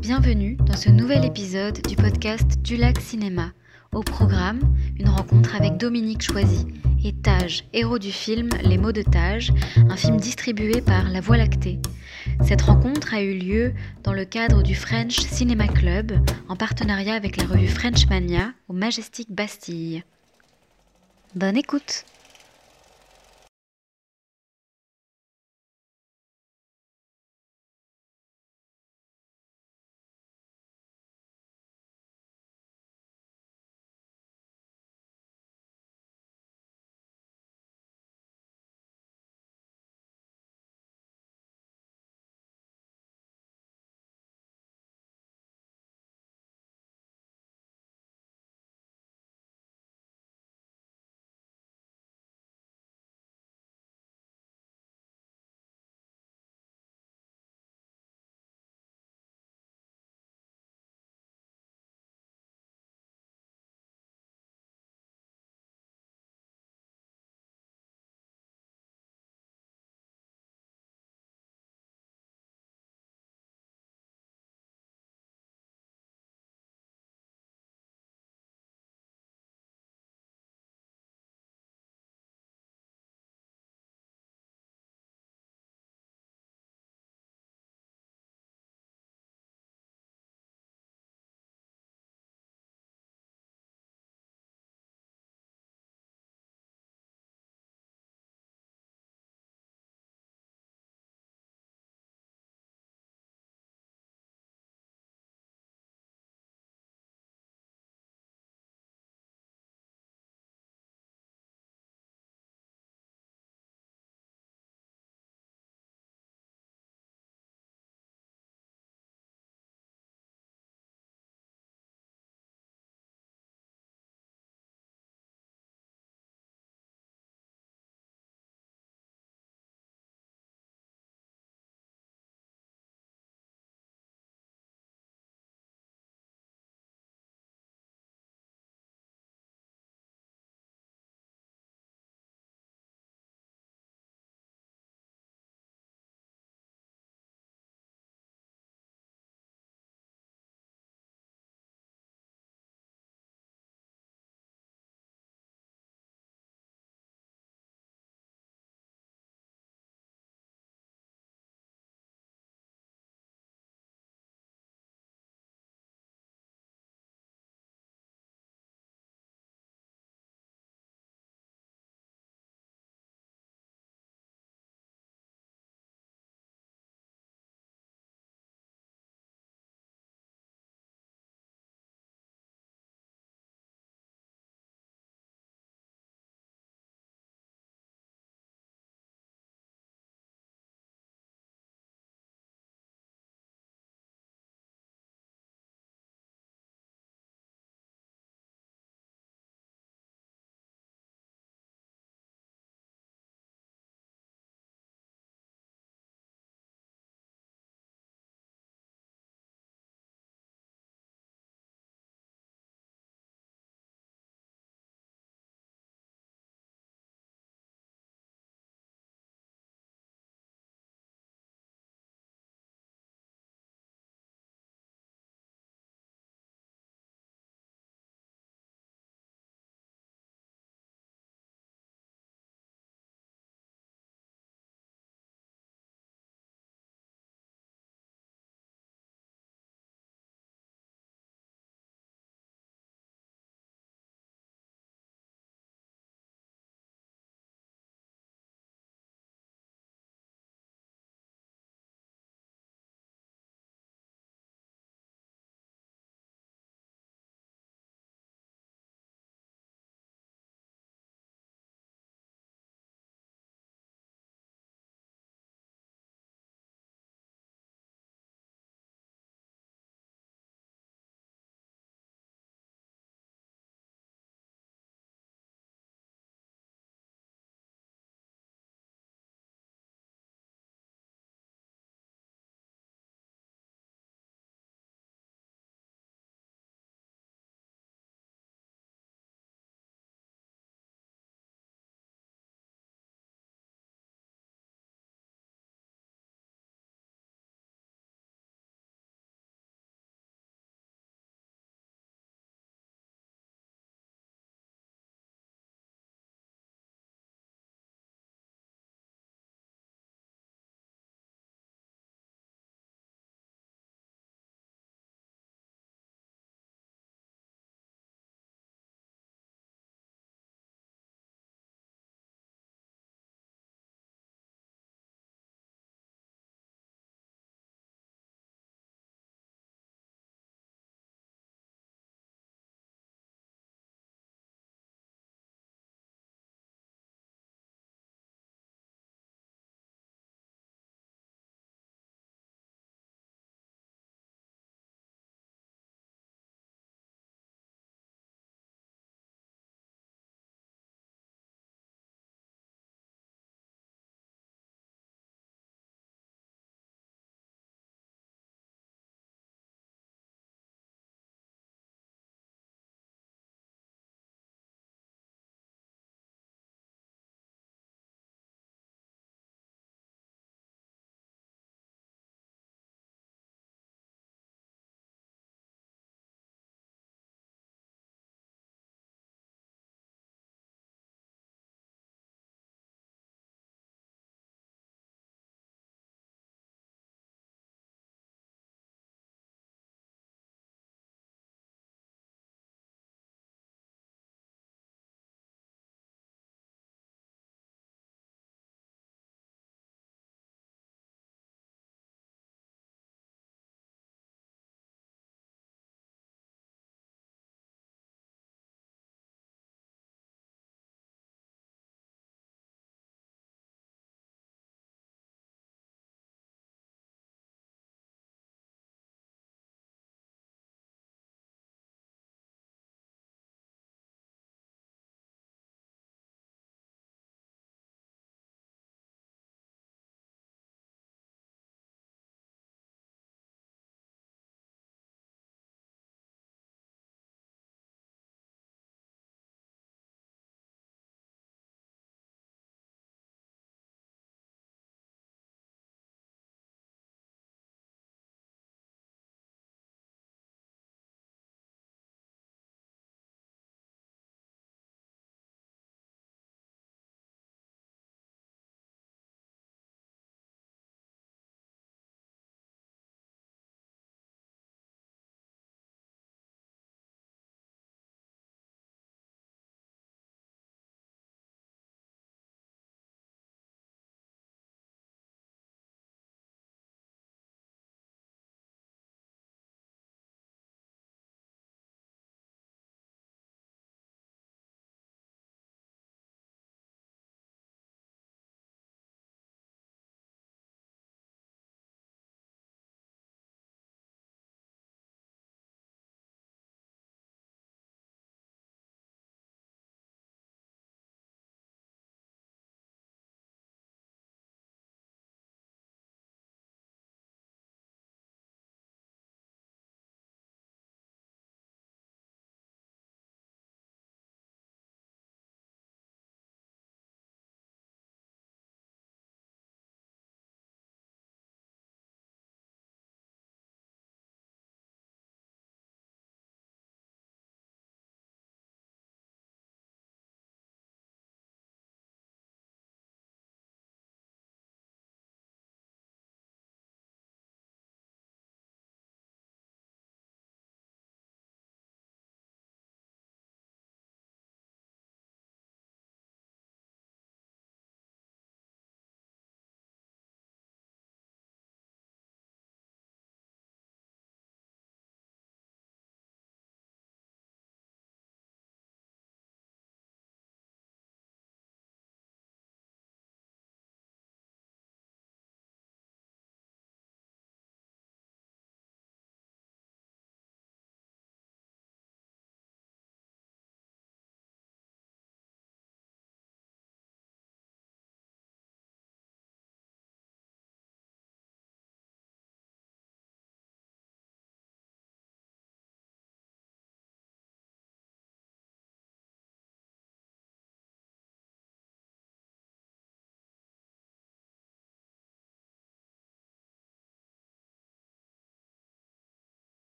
Bienvenue dans ce nouvel épisode du podcast Du Lac Cinéma. Au programme, une rencontre avec Dominique Choisy et Tage, héros du film Les mots de Tage, un film distribué par La Voie Lactée. Cette rencontre a eu lieu dans le cadre du French Cinema Club en partenariat avec la revue French Mania au Majestic Bastille. Bonne écoute!